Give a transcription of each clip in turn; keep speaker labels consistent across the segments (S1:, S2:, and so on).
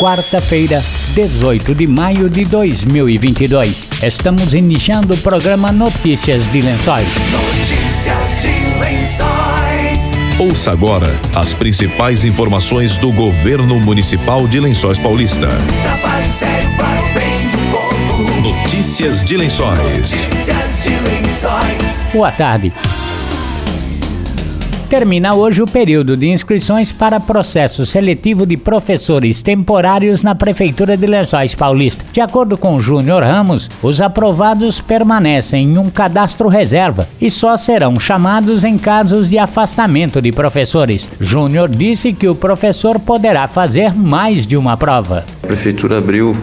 S1: quarta-feira, 18 de maio de 2022. Estamos iniciando o programa Notícias de Lençóis.
S2: Notícias de Lençóis.
S3: Ouça agora as principais informações do governo municipal de Lençóis Paulista.
S2: Trabalho sério para o bem do povo.
S3: Notícias de Lençóis.
S2: Notícias de Lençóis.
S1: Boa tarde. Termina hoje o período de inscrições para processo seletivo de professores temporários na Prefeitura de Lençóis Paulista. De acordo com Júnior Ramos, os aprovados permanecem em um cadastro reserva e só serão chamados em casos de afastamento de professores. Júnior disse que o professor poderá fazer mais de uma prova.
S4: A prefeitura abriu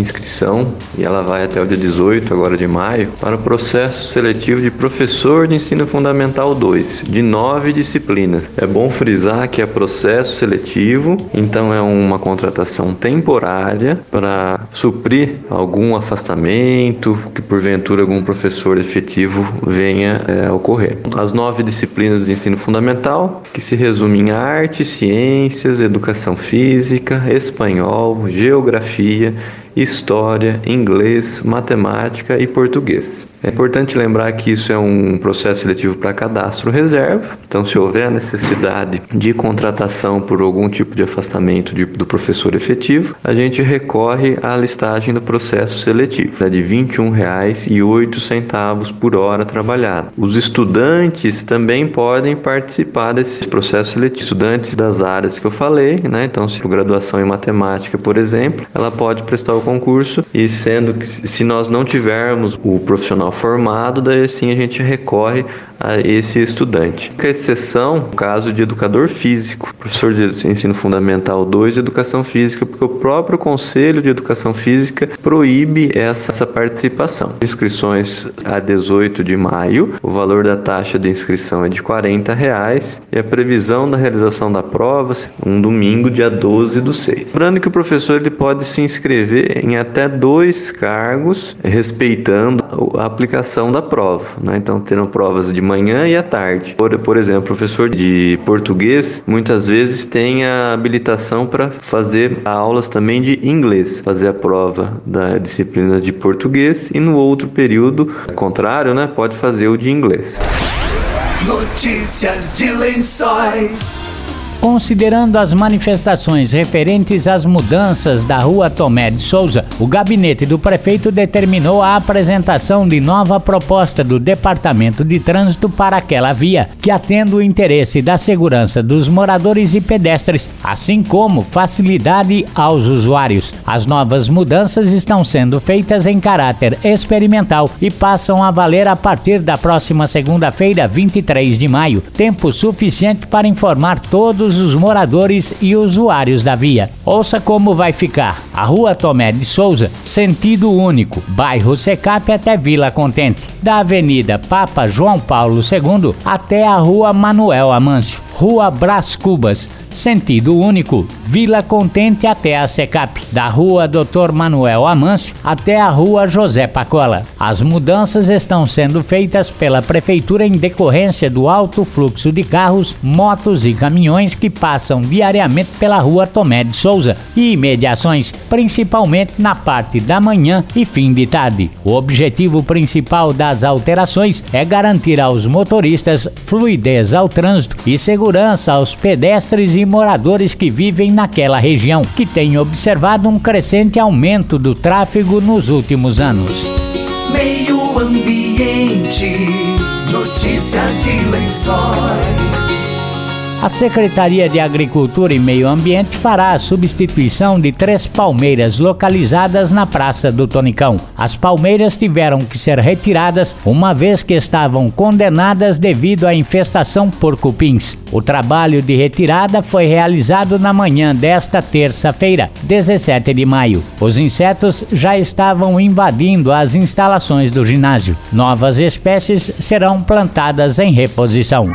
S4: inscrição e ela vai até o dia 18 agora de maio para o processo seletivo de professor de ensino fundamental 2 de nove disciplinas. É bom frisar que é processo seletivo, então é uma contratação temporária para suprir algum afastamento que porventura algum professor efetivo venha é, ocorrer. As nove disciplinas de ensino fundamental que se resumem em arte, ciências, educação física, espanhol, geografia história, inglês, matemática e português. É importante lembrar que isso é um processo seletivo para cadastro reserva, então se houver necessidade de contratação por algum tipo de afastamento de, do professor efetivo, a gente recorre à listagem do processo seletivo, é de R$ 21,08 por hora trabalhada. Os estudantes também podem participar desse processo seletivo, estudantes das áreas que eu falei, né? Então, se graduação em matemática, por exemplo, ela pode prestar o concurso e sendo que se nós não tivermos o profissional formado, daí sim a gente recorre a esse estudante. A exceção, no caso de educador físico, professor de ensino fundamental 2 de educação física, porque o próprio Conselho de Educação Física proíbe essa, essa participação. Inscrições a 18 de maio, o valor da taxa de inscrição é de 40 reais e a previsão da realização da prova um domingo, dia 12 do 6. Lembrando que o professor ele pode se inscrever em até dois cargos, respeitando a aplicação da prova. Né? Então, terão provas de manhã e à tarde. Por, por exemplo, professor de português muitas vezes tem a habilitação para fazer aulas também de inglês, fazer a prova da disciplina de português e no outro período, contrário, né, pode fazer o de inglês.
S2: Notícias de Lençóis.
S1: Considerando as manifestações referentes às mudanças da rua Tomé de Souza, o gabinete do prefeito determinou a apresentação de nova proposta do Departamento de Trânsito para aquela via, que atende o interesse da segurança dos moradores e pedestres, assim como facilidade aos usuários. As novas mudanças estão sendo feitas em caráter experimental e passam a valer a partir da próxima segunda-feira, 23 de maio, tempo suficiente para informar todos os moradores e usuários da via. Ouça como vai ficar. A Rua Tomé de Souza, sentido único, bairro Secap até Vila Contente. Da Avenida Papa João Paulo II até a Rua Manuel Amâncio. Rua Brás Cubas, sentido único, Vila Contente até a Secap, da Rua Dr. Manuel Amâncio até a Rua José Pacola. As mudanças estão sendo feitas pela Prefeitura em decorrência do alto fluxo de carros, motos e caminhões que passam diariamente pela Rua Tomé de Souza e imediações, principalmente na parte da manhã e fim de tarde. O objetivo principal das alterações é garantir aos motoristas fluidez ao trânsito e segurança aos pedestres e moradores que vivem naquela região, que tem observado um crescente aumento do tráfego nos últimos anos.
S2: Meio Ambiente. Notícias de Lençóis.
S1: A Secretaria de Agricultura e Meio Ambiente fará a substituição de três palmeiras localizadas na Praça do Tonicão. As palmeiras tiveram que ser retiradas uma vez que estavam condenadas devido à infestação por cupins. O trabalho de retirada foi realizado na manhã desta terça-feira, 17 de maio. Os insetos já estavam invadindo as instalações do ginásio. Novas espécies serão plantadas em reposição.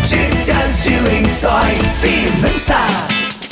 S2: Notícias de Lençóis. Finanças.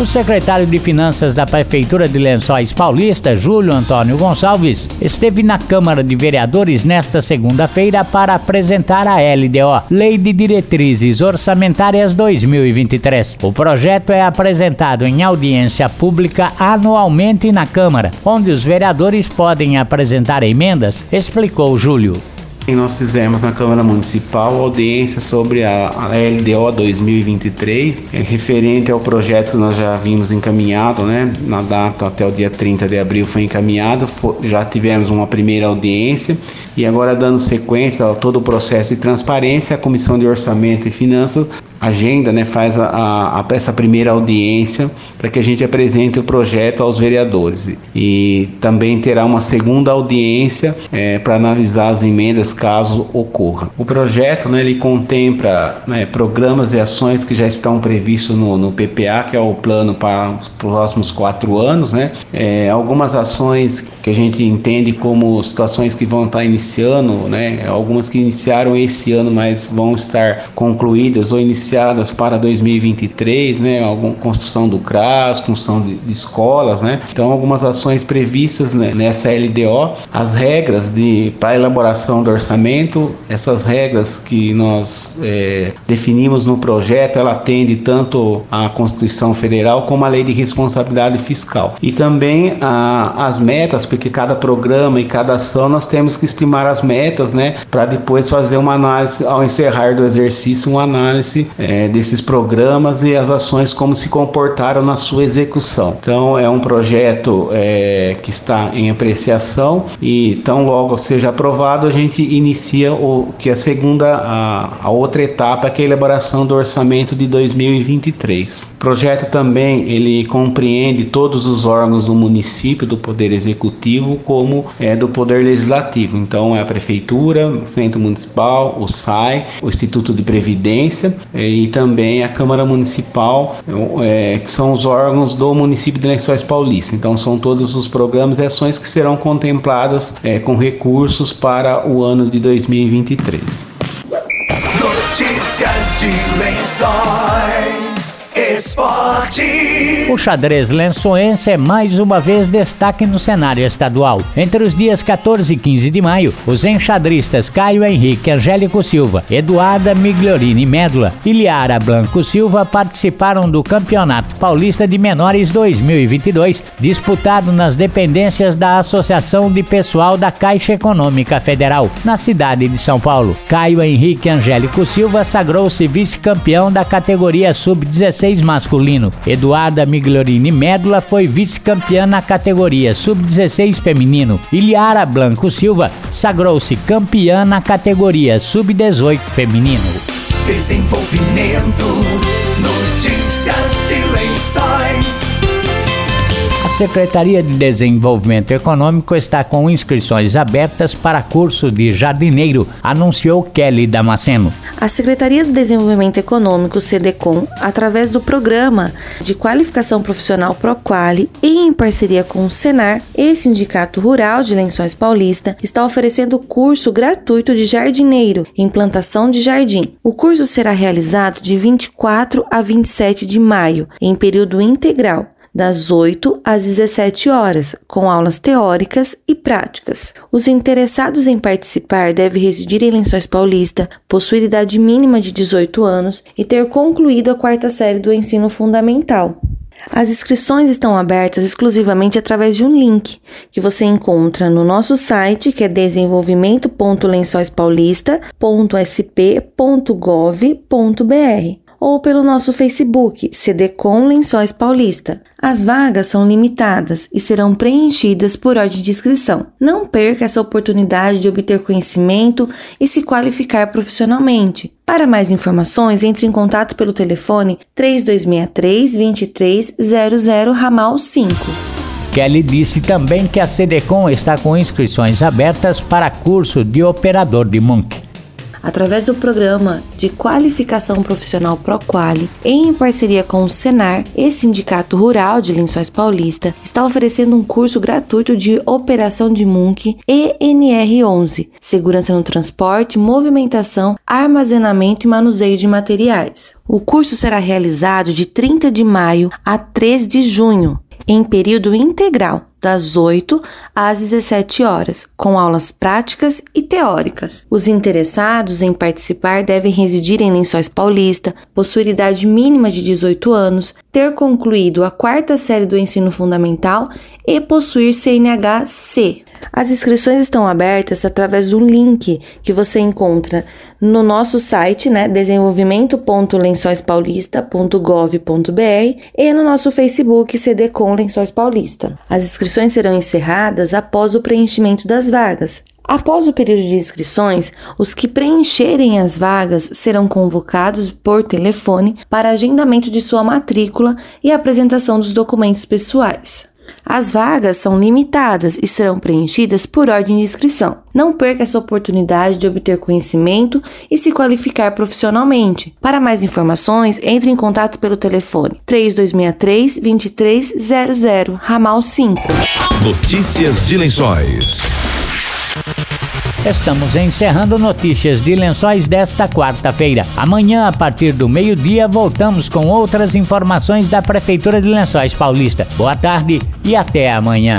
S1: O secretário de Finanças da Prefeitura de Lençóis Paulista, Júlio Antônio Gonçalves, esteve na Câmara de Vereadores nesta segunda-feira para apresentar a LDO, Lei de Diretrizes Orçamentárias 2023. O projeto é apresentado em audiência pública anualmente na Câmara, onde os vereadores podem apresentar emendas, explicou Júlio.
S5: Nós fizemos na Câmara Municipal audiência sobre a, a LDO 2023, é, referente ao projeto que nós já vimos encaminhado, né? Na data até o dia 30 de abril foi encaminhado, fo- já tivemos uma primeira audiência e agora dando sequência a todo o processo de transparência, a Comissão de Orçamento e Finanças agenda, né, faz a, a, a- essa primeira audiência para que a gente apresente o projeto aos vereadores e também terá uma segunda audiência eh, para analisar as emendas caso ocorra. O projeto, né, ele contempla né, programas e ações que já estão previstos no, no PPA, que é o plano para os próximos quatro anos, né, Eh, algumas ações que a gente entende como situações que vão estar iniciando, né, algumas que iniciaram esse ano, mas vão estar concluídas ou iniciadas para 2023, né, alguma construção do CRAS, construção de, de escolas, né, então algumas ações previstas né, nessa LDO, as regras de para elaboração do orçamento, essas regras que nós eh, definimos no projeto, ela atende tanto à Constituição Federal como à Lei de Responsabilidade Fiscal. E também a, as metas, porque cada programa e cada ação nós temos que estimar as metas, né, para depois fazer uma análise ao encerrar do exercício, uma análise eh, desses programas e as ações como se comportaram na sua execução. Então é um projeto eh, que está em apreciação e tão logo seja aprovado a gente inicia o que é a segunda a, a outra etapa que é a elaboração do orçamento de 2023. O projeto também ele compreende todos os órgãos do município do poder executivo como é do poder legislativo. Então é a prefeitura, o centro municipal, o SAI, o Instituto de Previdência eh, e também a Câmara Municipal, eh, que são os órgãos do município de Lençóis Paulista. Então são todos os programas e ações que serão contempladas eh, com recursos para o ano de 2023.
S2: Notícias de Lençóis. Esporte.
S1: O xadrez lençoense é mais uma vez destaque no cenário estadual. Entre os dias 14 e 15 de maio, os enxadristas Caio Henrique Angélico Silva, Eduarda Migliorini Médula e Liara Blanco Silva participaram do Campeonato Paulista de Menores 2022, disputado nas dependências da Associação de Pessoal da Caixa Econômica Federal, na cidade de São Paulo. Caio Henrique Angélico Silva sagrou-se vice-campeão da categoria sub-16 masculino. Eduarda Migliorini Médula foi vice-campeã na categoria sub-16 feminino. E Liara Blanco Silva sagrou-se campeã na categoria sub-18 feminino.
S2: Desenvolvimento.
S1: Secretaria de Desenvolvimento Econômico está com inscrições abertas para curso de jardineiro, anunciou Kelly Damasceno.
S6: A Secretaria do Desenvolvimento Econômico, SEDECOM, através do Programa de Qualificação Profissional ProQuali e em parceria com o Senar e Sindicato Rural de Lençóis Paulista, está oferecendo curso gratuito de jardineiro em plantação de jardim. O curso será realizado de 24 a 27 de maio, em período integral das 8 às 17 horas, com aulas teóricas e práticas. Os interessados em participar devem residir em Lençóis Paulista, possuir idade mínima de 18 anos e ter concluído a quarta série do ensino fundamental. As inscrições estão abertas exclusivamente através de um link que você encontra no nosso site, que é desenvolvimento.lençoispaulista.sp.gov.br ou pelo nosso Facebook, CDCom Lençóis Paulista. As vagas são limitadas e serão preenchidas por ordem de inscrição. Não perca essa oportunidade de obter conhecimento e se qualificar profissionalmente. Para mais informações, entre em contato pelo telefone 3263 2300 ramal 5.
S1: Kelly disse também que a CDCom está com inscrições abertas para curso de operador de Monk
S6: através do programa de qualificação profissional Proquali, em parceria com o Senar e Sindicato Rural de Lençóis Paulista, está oferecendo um curso gratuito de operação de MUNC ENR11, segurança no transporte, movimentação, armazenamento e manuseio de materiais. O curso será realizado de 30 de maio a 3 de junho, em período integral, das 8 às 17 horas, com aulas práticas e teóricas. Os interessados em participar devem residir em Lençóis Paulista, possuir idade mínima de 18 anos, ter concluído a quarta série do ensino fundamental e possuir CNH-C. As inscrições estão abertas através do link que você encontra no nosso site, né, desenvolvimento.lençóispaulista.gov.br e no nosso Facebook CDCom Lençóis Paulista. As inscrições serão encerradas após o preenchimento das vagas. Após o período de inscrições, os que preencherem as vagas serão convocados por telefone para agendamento de sua matrícula e apresentação dos documentos pessoais. As vagas são limitadas e serão preenchidas por ordem de inscrição. Não perca essa oportunidade de obter conhecimento e se qualificar profissionalmente. Para mais informações, entre em contato pelo telefone 3263 2300, ramal 5.
S3: Notícias de Lençóis.
S1: Estamos encerrando notícias de lençóis desta quarta-feira. Amanhã, a partir do meio-dia, voltamos com outras informações da Prefeitura de Lençóis Paulista. Boa tarde e até amanhã.